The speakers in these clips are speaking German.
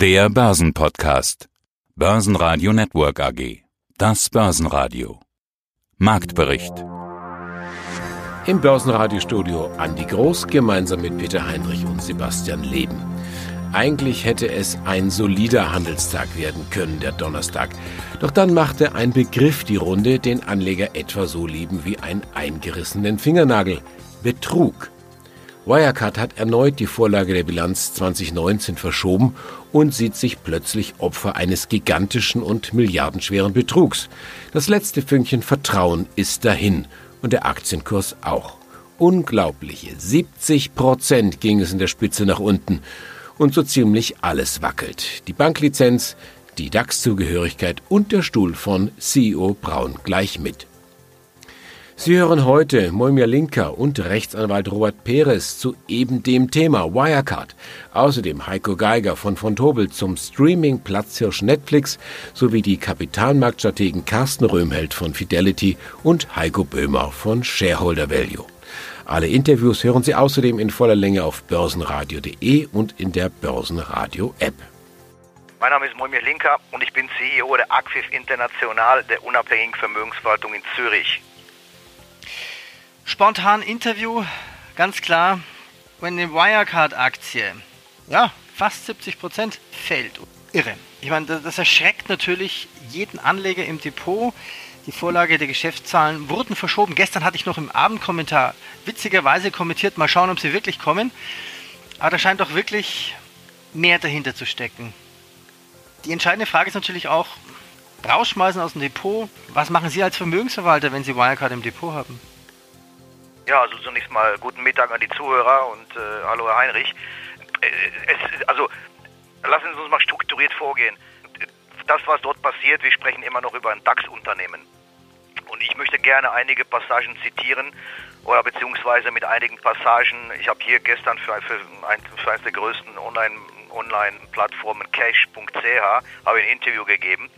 Der Börsenpodcast. Börsenradio Network AG. Das Börsenradio. Marktbericht. Im Börsenradiostudio Andi Groß gemeinsam mit Peter Heinrich und Sebastian Leben. Eigentlich hätte es ein solider Handelstag werden können, der Donnerstag. Doch dann machte ein Begriff die Runde, den Anleger etwa so lieben wie einen eingerissenen Fingernagel. Betrug. Wirecard hat erneut die Vorlage der Bilanz 2019 verschoben und sieht sich plötzlich Opfer eines gigantischen und milliardenschweren Betrugs. Das letzte Fünkchen Vertrauen ist dahin und der Aktienkurs auch. Unglaubliche 70 Prozent ging es in der Spitze nach unten und so ziemlich alles wackelt. Die Banklizenz, die DAX-Zugehörigkeit und der Stuhl von CEO Braun gleich mit. Sie hören heute Moimir Linka und Rechtsanwalt Robert Perez zu eben dem Thema Wirecard. Außerdem Heiko Geiger von von Tobel zum Streaming-Platzhirsch Netflix sowie die Kapitalmarktstrategen Carsten Röhmheld von Fidelity und Heiko Böhmer von Shareholder Value. Alle Interviews hören Sie außerdem in voller Länge auf börsenradio.de und in der Börsenradio-App. Mein Name ist Moimir Linka und ich bin CEO der Acquif International, der unabhängigen Vermögensverwaltung in Zürich. Spontan Interview, ganz klar, wenn eine Wirecard-Aktie, ja, fast 70 Prozent fällt. Irre. Ich meine, das erschreckt natürlich jeden Anleger im Depot. Die Vorlage der Geschäftszahlen wurden verschoben. Gestern hatte ich noch im Abendkommentar witzigerweise kommentiert, mal schauen, ob sie wirklich kommen. Aber da scheint doch wirklich mehr dahinter zu stecken. Die entscheidende Frage ist natürlich auch, rausschmeißen aus dem Depot. Was machen Sie als Vermögensverwalter, wenn Sie Wirecard im Depot haben? Ja, also zunächst mal guten Mittag an die Zuhörer und äh, hallo Herr Heinrich. Äh, es, also lassen Sie uns mal strukturiert vorgehen. Das, was dort passiert, wir sprechen immer noch über ein DAX-Unternehmen. Und ich möchte gerne einige Passagen zitieren oder beziehungsweise mit einigen Passagen. Ich habe hier gestern für, für, ein, für eines der größten Online, Online-Plattformen cash.ch habe ein Interview gegeben.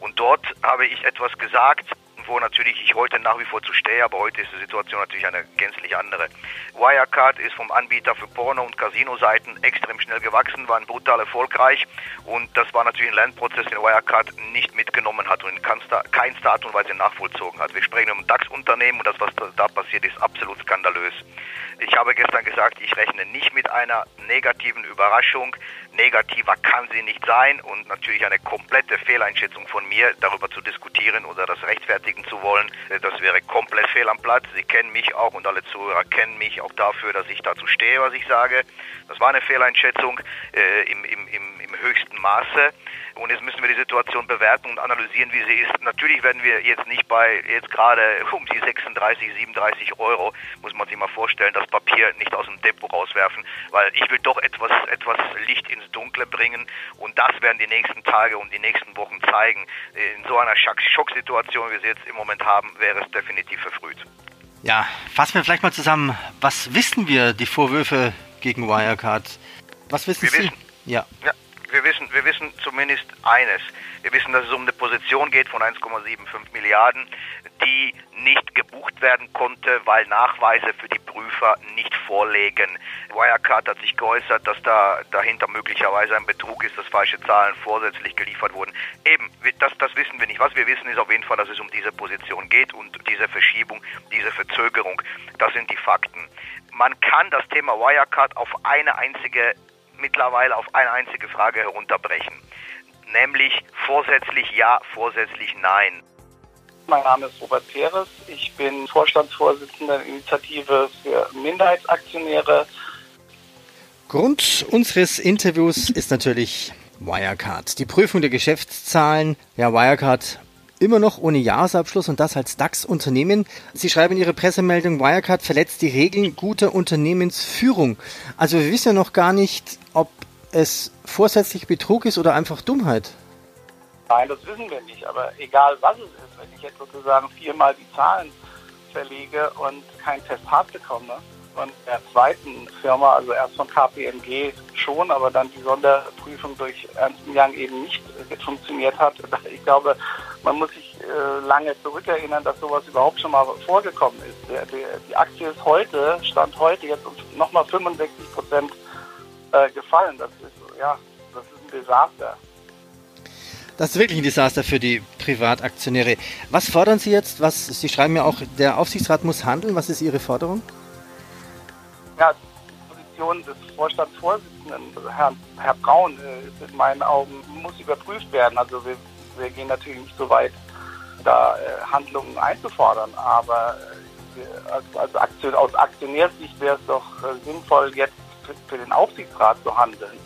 Und dort habe ich etwas gesagt, wo natürlich ich heute nach wie vor zu stehe, aber heute ist die Situation natürlich eine gänzlich andere. Wirecard ist vom Anbieter für Porno- und Casino-Seiten extrem schnell gewachsen, war brutal erfolgreich und das war natürlich ein Lernprozess, den Wirecard nicht mitgenommen hat und in keinster Art und Weise nachvollzogen hat. Wir sprechen um DAX-Unternehmen und das, was da passiert, ist absolut skandalös. Ich habe gestern gesagt, ich rechne nicht mit einer negativen Überraschung. Negativer kann sie nicht sein und natürlich eine komplette Fehleinschätzung von mir, darüber zu diskutieren oder das rechtfertigen zu wollen, das wäre komplett fehl am Platz. Sie kennen mich auch und alle Zuhörer kennen mich auch dafür, dass ich dazu stehe, was ich sage. Das war eine Fehleinschätzung äh, im, im, im höchsten Maße. Und jetzt müssen wir die Situation bewerten und analysieren, wie sie ist. Natürlich werden wir jetzt nicht bei, jetzt gerade um die 36, 37 Euro, muss man sich mal vorstellen, das Papier nicht aus dem Depot rauswerfen, weil ich will doch etwas, etwas Licht ins Dunkle bringen und das werden die nächsten Tage und die nächsten Wochen zeigen. In so einer Schocksituation, wie wir sie jetzt im Moment haben, wäre es definitiv verfrüht. Ja, fassen wir vielleicht mal zusammen. Was wissen wir, die Vorwürfe gegen Wirecard? Was wissen wir Sie? Wissen, ja. ja wir wissen, wir wissen zumindest eines. Wir wissen, dass es um eine Position geht von 1,75 Milliarden, die nicht gebucht werden konnte, weil Nachweise für die Prüfer nicht vorlegen. Wirecard hat sich geäußert, dass da dahinter möglicherweise ein Betrug ist, dass falsche Zahlen vorsätzlich geliefert wurden. Eben, das, das wissen wir nicht. Was wir wissen, ist auf jeden Fall, dass es um diese Position geht und diese Verschiebung, diese Verzögerung. Das sind die Fakten. Man kann das Thema Wirecard auf eine einzige mittlerweile auf eine einzige Frage herunterbrechen, nämlich vorsätzlich ja, vorsätzlich nein. Mein Name ist Robert Peres, ich bin Vorstandsvorsitzender der Initiative für Minderheitsaktionäre. Grund unseres Interviews ist natürlich Wirecard. Die Prüfung der Geschäftszahlen. Ja, Wirecard immer noch ohne Jahresabschluss und das als DAX-Unternehmen. Sie schreiben in Ihrer Pressemeldung, Wirecard verletzt die Regeln guter Unternehmensführung. Also wir wissen ja noch gar nicht, ob es vorsätzlich Betrug ist oder einfach Dummheit. Nein, das wissen wir nicht. Aber egal was es ist, wenn ich jetzt sozusagen viermal die Zahlen verlege und kein Testat bekomme, von der zweiten Firma, also erst von KPMG schon, aber dann die Sonderprüfung durch Ernst Young eben nicht funktioniert hat. Ich glaube, man muss sich äh, lange zurückerinnern, dass sowas überhaupt schon mal vorgekommen ist. Die Aktie ist heute, stand heute jetzt nochmal 65 Prozent äh, gefallen. Das ist ja, das ist ein Desaster. Das ist wirklich ein Desaster für die Privataktionäre. Was fordern Sie jetzt? Was, Sie schreiben ja auch, der Aufsichtsrat muss handeln. Was ist Ihre Forderung? Ja, die Position des Vorstandsvorsitzenden, Herr, Herr Braun, äh, ist in meinen Augen, muss überprüft werden. Also wir, wir gehen natürlich nicht so weit, da äh, Handlungen einzufordern, aber äh, als, als Aktion, aus Aktionärsicht wäre es doch sinnvoll, jetzt für, für den Aufsichtsrat zu handeln.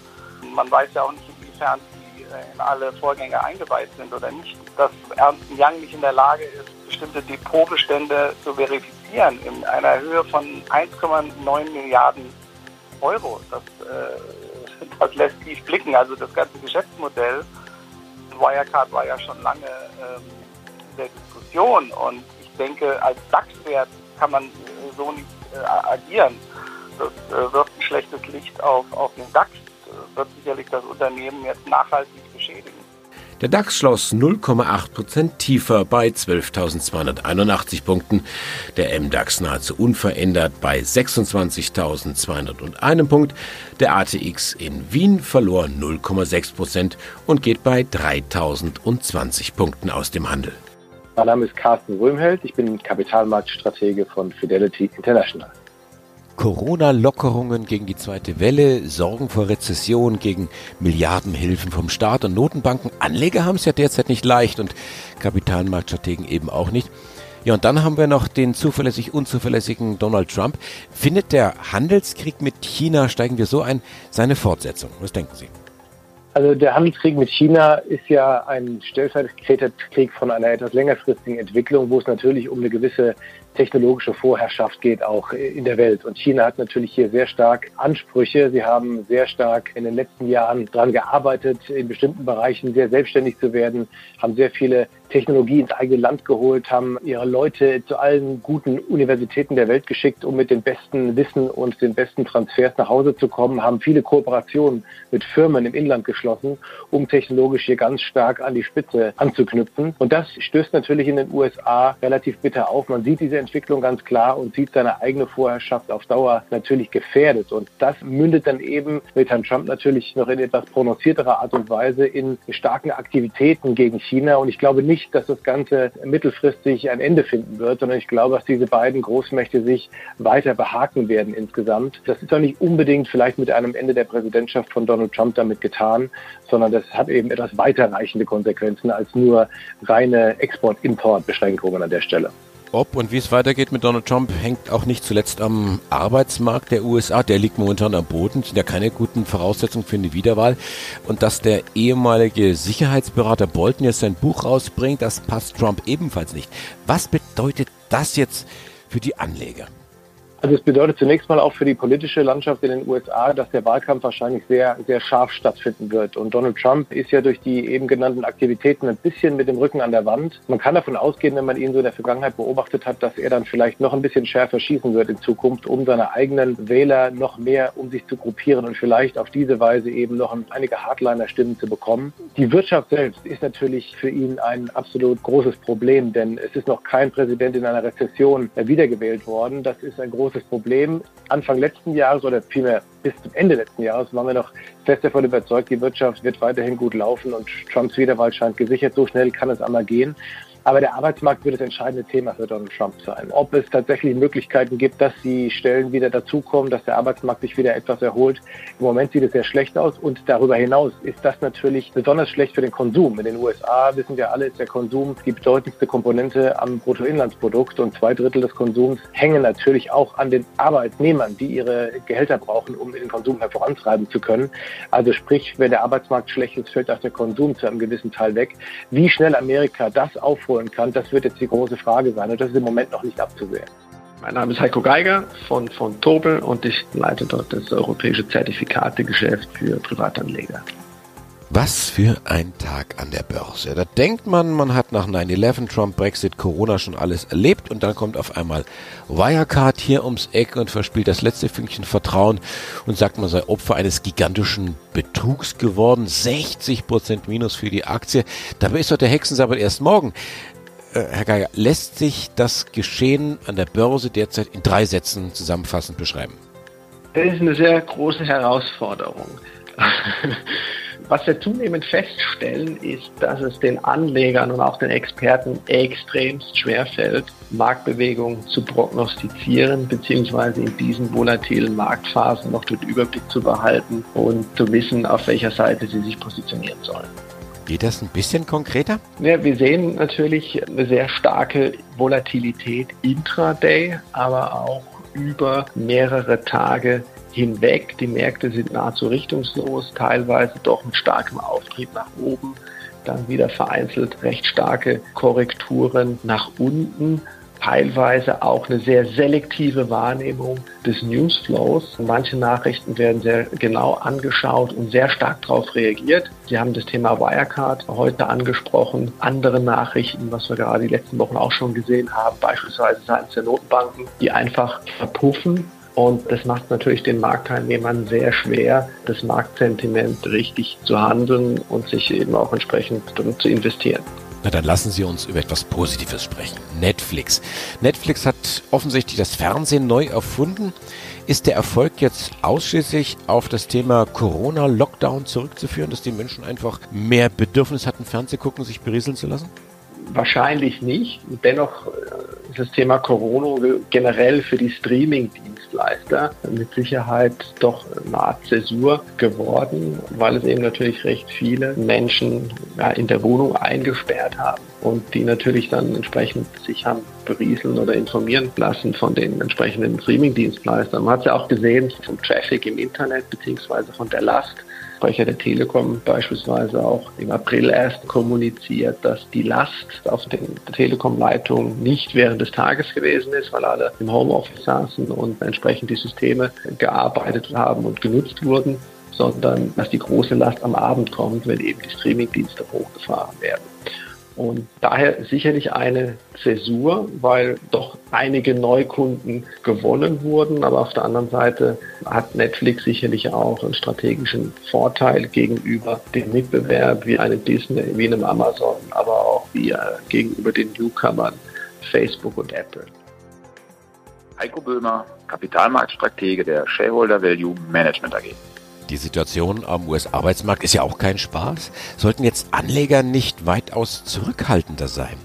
Man weiß ja auch nicht, inwiefern in alle Vorgänge eingeweiht sind oder nicht, dass Ernst Young nicht in der Lage ist, bestimmte Depotbestände zu verifizieren in einer Höhe von 1,9 Milliarden Euro. Das, äh, das lässt tief blicken. Also das ganze Geschäftsmodell Wirecard war ja schon lange ähm, in der Diskussion und ich denke, als DAX-Wert kann man so nicht äh, agieren. Das äh, wirft ein schlechtes Licht auf, auf den DAX wird sicherlich das Unternehmen jetzt nachhaltig beschädigen. Der DAX schloss 0,8 Prozent tiefer bei 12.281 Punkten, der MDAX nahezu unverändert bei 26.201 Punkt, der ATX in Wien verlor 0,6 Prozent und geht bei 3.020 Punkten aus dem Handel. Mein Name ist Carsten Röhmheld, ich bin Kapitalmarktstratege von Fidelity International. Corona-Lockerungen gegen die zweite Welle, Sorgen vor Rezession, gegen Milliardenhilfen vom Staat und Notenbanken. Anleger haben es ja derzeit nicht leicht und Kapitalmarktstrategen eben auch nicht. Ja, und dann haben wir noch den zuverlässig unzuverlässigen Donald Trump. Findet der Handelskrieg mit China, steigen wir so ein, seine Fortsetzung? Was denken Sie? Also der Handelskrieg mit China ist ja ein Stellvertreterkrieg von einer etwas längerfristigen Entwicklung, wo es natürlich um eine gewisse technologische Vorherrschaft geht auch in der Welt. Und China hat natürlich hier sehr stark Ansprüche. Sie haben sehr stark in den letzten Jahren daran gearbeitet, in bestimmten Bereichen sehr selbstständig zu werden, haben sehr viele Technologie ins eigene Land geholt, haben ihre Leute zu allen guten Universitäten der Welt geschickt, um mit dem besten Wissen und den besten Transfers nach Hause zu kommen, haben viele Kooperationen mit Firmen im Inland geschlossen, um technologisch hier ganz stark an die Spitze anzuknüpfen. Und das stößt natürlich in den USA relativ bitter auf. Man sieht diese Entwicklung ganz klar und sieht seine eigene Vorherrschaft auf Dauer natürlich gefährdet. Und das mündet dann eben mit Herrn Trump natürlich noch in etwas prononcierterer Art und Weise in starken Aktivitäten gegen China. Und ich glaube nicht, dass das Ganze mittelfristig ein Ende finden wird, sondern ich glaube, dass diese beiden Großmächte sich weiter behaken werden insgesamt. Das ist auch nicht unbedingt vielleicht mit einem Ende der Präsidentschaft von Donald Trump damit getan, sondern das hat eben etwas weiterreichende Konsequenzen als nur reine Export-Import-Beschränkungen an der Stelle. Ob und wie es weitergeht mit Donald Trump, hängt auch nicht zuletzt am Arbeitsmarkt der USA. Der liegt momentan am Boden, sind ja keine guten Voraussetzungen für eine Wiederwahl. Und dass der ehemalige Sicherheitsberater Bolton jetzt sein Buch rausbringt, das passt Trump ebenfalls nicht. Was bedeutet das jetzt für die Anleger? Also es bedeutet zunächst mal auch für die politische Landschaft in den USA, dass der Wahlkampf wahrscheinlich sehr, sehr scharf stattfinden wird. Und Donald Trump ist ja durch die eben genannten Aktivitäten ein bisschen mit dem Rücken an der Wand. Man kann davon ausgehen, wenn man ihn so in der Vergangenheit beobachtet hat, dass er dann vielleicht noch ein bisschen schärfer schießen wird in Zukunft, um seine eigenen Wähler noch mehr um sich zu gruppieren und vielleicht auf diese Weise eben noch einige Hardliner-Stimmen zu bekommen. Die Wirtschaft selbst ist natürlich für ihn ein absolut großes Problem, denn es ist noch kein Präsident in einer Rezession wiedergewählt worden. Das ist ein großes großes Problem. Anfang letzten Jahres oder vielmehr bis zum Ende letzten Jahres waren wir noch fest davon überzeugt, die Wirtschaft wird weiterhin gut laufen und Trumps Wiederwahl scheint gesichert. So schnell kann es einmal gehen. Aber der Arbeitsmarkt wird das entscheidende Thema für Donald Trump sein. Ob es tatsächlich Möglichkeiten gibt, dass die Stellen wieder dazukommen, dass der Arbeitsmarkt sich wieder etwas erholt. Im Moment sieht es sehr schlecht aus und darüber hinaus ist das natürlich besonders schlecht für den Konsum. In den USA wissen wir alle, ist der Konsum die bedeutendste Komponente am Bruttoinlandsprodukt und zwei Drittel des Konsums hängen natürlich auch an den Arbeitnehmern, die ihre Gehälter brauchen, um den Konsum hervorantreiben zu können. Also sprich, wenn der Arbeitsmarkt schlecht ist, fällt auch der Konsum zu einem gewissen Teil weg. Wie schnell Amerika das aufholt, aufholen kann, das wird jetzt die große Frage sein und das ist im Moment noch nicht abzusehen. Mein Name ist Heiko Geiger von, von Tobel und ich leite dort das europäische Zertifikategeschäft für Privatanleger. Was für ein Tag an der Börse. Da denkt man, man hat nach 9-11, Trump, Brexit, Corona schon alles erlebt und dann kommt auf einmal Wirecard hier ums Eck und verspielt das letzte Fünkchen Vertrauen und sagt, man sei Opfer eines gigantischen Betrugs geworden. 60% Minus für die Aktie. Dabei ist doch der Hexensabbat erst morgen. Äh, Herr Geiger, lässt sich das Geschehen an der Börse derzeit in drei Sätzen zusammenfassend beschreiben? Das ist eine sehr große Herausforderung. Was wir zunehmend feststellen, ist, dass es den Anlegern und auch den Experten extremst schwerfällt, Marktbewegungen zu prognostizieren, beziehungsweise in diesen volatilen Marktphasen noch den Überblick zu behalten und zu wissen, auf welcher Seite sie sich positionieren sollen. Geht das ein bisschen konkreter? Ja, wir sehen natürlich eine sehr starke Volatilität intraday, aber auch über mehrere Tage hinweg. Die Märkte sind nahezu richtungslos, teilweise doch mit starkem Auftrieb nach oben, dann wieder vereinzelt recht starke Korrekturen nach unten teilweise auch eine sehr selektive Wahrnehmung des Newsflows. Manche Nachrichten werden sehr genau angeschaut und sehr stark darauf reagiert. Sie haben das Thema Wirecard heute angesprochen. Andere Nachrichten, was wir gerade die letzten Wochen auch schon gesehen haben, beispielsweise seitens der Notenbanken, die einfach verpuffen und das macht natürlich den Marktteilnehmern sehr schwer, das Marktsentiment richtig zu handeln und sich eben auch entsprechend zu investieren. Na, dann lassen Sie uns über etwas Positives sprechen. Netflix. Netflix hat offensichtlich das Fernsehen neu erfunden. Ist der Erfolg jetzt ausschließlich auf das Thema Corona-Lockdown zurückzuführen, dass die Menschen einfach mehr Bedürfnis hatten, Fernseh gucken, sich berieseln zu lassen? Wahrscheinlich nicht. Dennoch äh, ist das Thema Corona generell für die Streaming-Dienstleister mit Sicherheit doch eine Art Zäsur geworden, weil es eben natürlich recht viele Menschen ja, in der Wohnung eingesperrt haben und die natürlich dann entsprechend sich haben berieseln oder informieren lassen von den entsprechenden Streaming-Dienstleistern. Man hat es ja auch gesehen vom Traffic im Internet beziehungsweise von der Last Sprecher der Telekom beispielsweise auch im April erst kommuniziert, dass die Last auf den Telekom-Leitungen nicht während des Tages gewesen ist, weil alle im Homeoffice saßen und entsprechend die Systeme gearbeitet haben und genutzt wurden, sondern dass die große Last am Abend kommt, wenn eben die Streaming-Dienste hochgefahren werden. Und daher sicherlich eine Zäsur, weil doch einige Neukunden gewonnen wurden. Aber auf der anderen Seite hat Netflix sicherlich auch einen strategischen Vorteil gegenüber dem Mitbewerb wie einem Disney, wie einem Amazon, aber auch wie äh, gegenüber den Newcomern Facebook und Apple. Heiko Böhmer, Kapitalmarktstratege der Shareholder Value Management AG. Die Situation am US-Arbeitsmarkt ist ja auch kein Spaß. Sollten jetzt Anleger nicht weitaus zurückhaltender sein?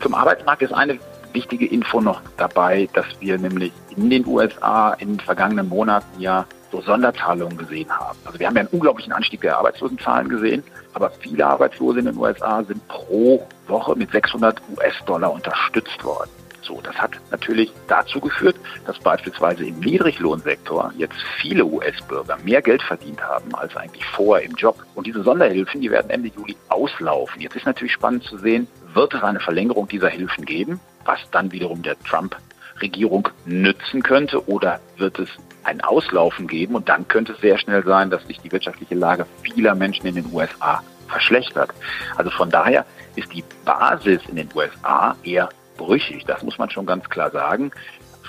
Zum Arbeitsmarkt ist eine wichtige Info noch dabei, dass wir nämlich in den USA in den vergangenen Monaten ja so Sonderzahlungen gesehen haben. Also wir haben ja einen unglaublichen Anstieg der Arbeitslosenzahlen gesehen, aber viele Arbeitslose in den USA sind pro Woche mit 600 US-Dollar unterstützt worden. So, das hat natürlich dazu geführt, dass beispielsweise im Niedriglohnsektor jetzt viele US-Bürger mehr Geld verdient haben als eigentlich vorher im Job. Und diese Sonderhilfen, die werden Ende Juli auslaufen. Jetzt ist natürlich spannend zu sehen, wird es eine Verlängerung dieser Hilfen geben, was dann wiederum der Trump-Regierung nützen könnte, oder wird es ein Auslaufen geben und dann könnte es sehr schnell sein, dass sich die wirtschaftliche Lage vieler Menschen in den USA verschlechtert. Also von daher ist die Basis in den USA eher brüchig, das muss man schon ganz klar sagen.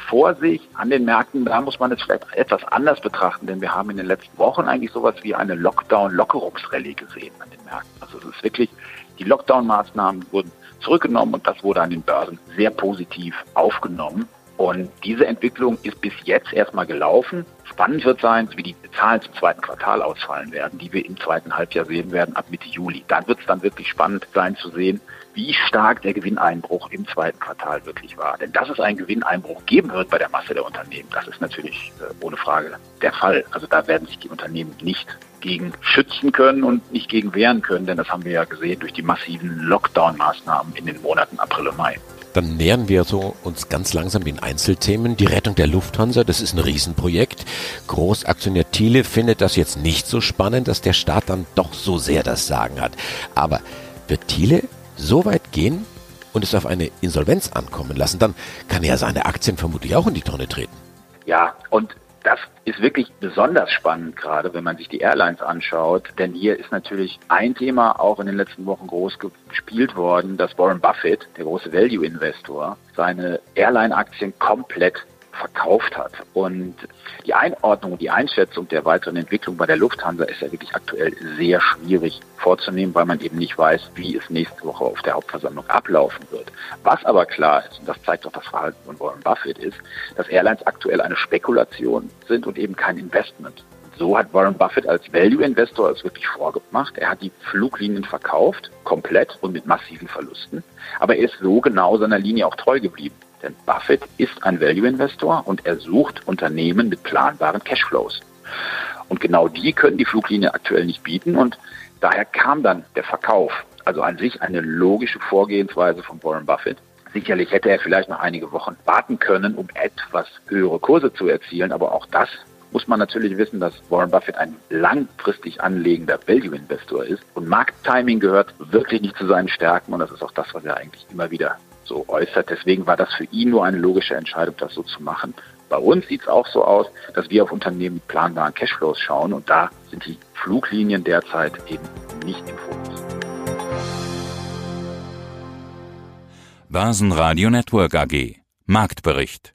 Vorsicht an den Märkten, da muss man es vielleicht etwas anders betrachten, denn wir haben in den letzten Wochen eigentlich sowas wie eine Lockdown-Lockerungsrallye gesehen an den Märkten. Also es ist wirklich, die Lockdown-Maßnahmen wurden zurückgenommen und das wurde an den Börsen sehr positiv aufgenommen. Und diese Entwicklung ist bis jetzt erstmal gelaufen. Spannend wird sein, wie die Zahlen zum zweiten Quartal ausfallen werden, die wir im zweiten Halbjahr sehen werden ab Mitte Juli. Dann wird es dann wirklich spannend sein zu sehen, wie stark der Gewinneinbruch im zweiten Quartal wirklich war. Denn dass es einen Gewinneinbruch geben wird bei der Masse der Unternehmen, das ist natürlich äh, ohne Frage der Fall. Also da werden sich die Unternehmen nicht gegen schützen können und nicht gegen wehren können, denn das haben wir ja gesehen durch die massiven Lockdown-Maßnahmen in den Monaten April und Mai. Dann nähern wir so uns ganz langsam den Einzelthemen. Die Rettung der Lufthansa, das ist ein Riesenprojekt. Großaktionär Thiele findet das jetzt nicht so spannend, dass der Staat dann doch so sehr das Sagen hat. Aber wird Thiele so weit gehen und es auf eine Insolvenz ankommen lassen, dann kann er seine Aktien vermutlich auch in die Tonne treten. Ja, und das ist wirklich besonders spannend gerade, wenn man sich die Airlines anschaut, denn hier ist natürlich ein Thema auch in den letzten Wochen groß gespielt worden, dass Warren Buffett, der große Value-Investor, seine Airline-Aktien komplett verkauft hat. Und die Einordnung, die Einschätzung der weiteren Entwicklung bei der Lufthansa ist ja wirklich aktuell sehr schwierig vorzunehmen, weil man eben nicht weiß, wie es nächste Woche auf der Hauptversammlung ablaufen wird. Was aber klar ist, und das zeigt auch das Verhalten von Warren Buffett, ist, dass Airlines aktuell eine Spekulation sind und eben kein Investment. So hat Warren Buffett als Value-Investor es wirklich vorgemacht. Er hat die Fluglinien verkauft, komplett und mit massiven Verlusten. Aber er ist so genau seiner Linie auch treu geblieben. Denn Buffett ist ein Value-Investor und er sucht Unternehmen mit planbaren Cashflows. Und genau die können die Fluglinien aktuell nicht bieten und daher kam dann der Verkauf. Also an sich eine logische Vorgehensweise von Warren Buffett. Sicherlich hätte er vielleicht noch einige Wochen warten können, um etwas höhere Kurse zu erzielen, aber auch das muss man natürlich wissen, dass Warren Buffett ein langfristig anlegender Value-Investor ist und Markttiming gehört wirklich nicht zu seinen Stärken und das ist auch das, was er eigentlich immer wieder so äußert. Deswegen war das für ihn nur eine logische Entscheidung, das so zu machen. Bei uns sieht es auch so aus, dass wir auf Unternehmen mit planbaren Cashflows schauen und da sind die Fluglinien derzeit eben nicht im Fokus. Börsenradio Network AG Marktbericht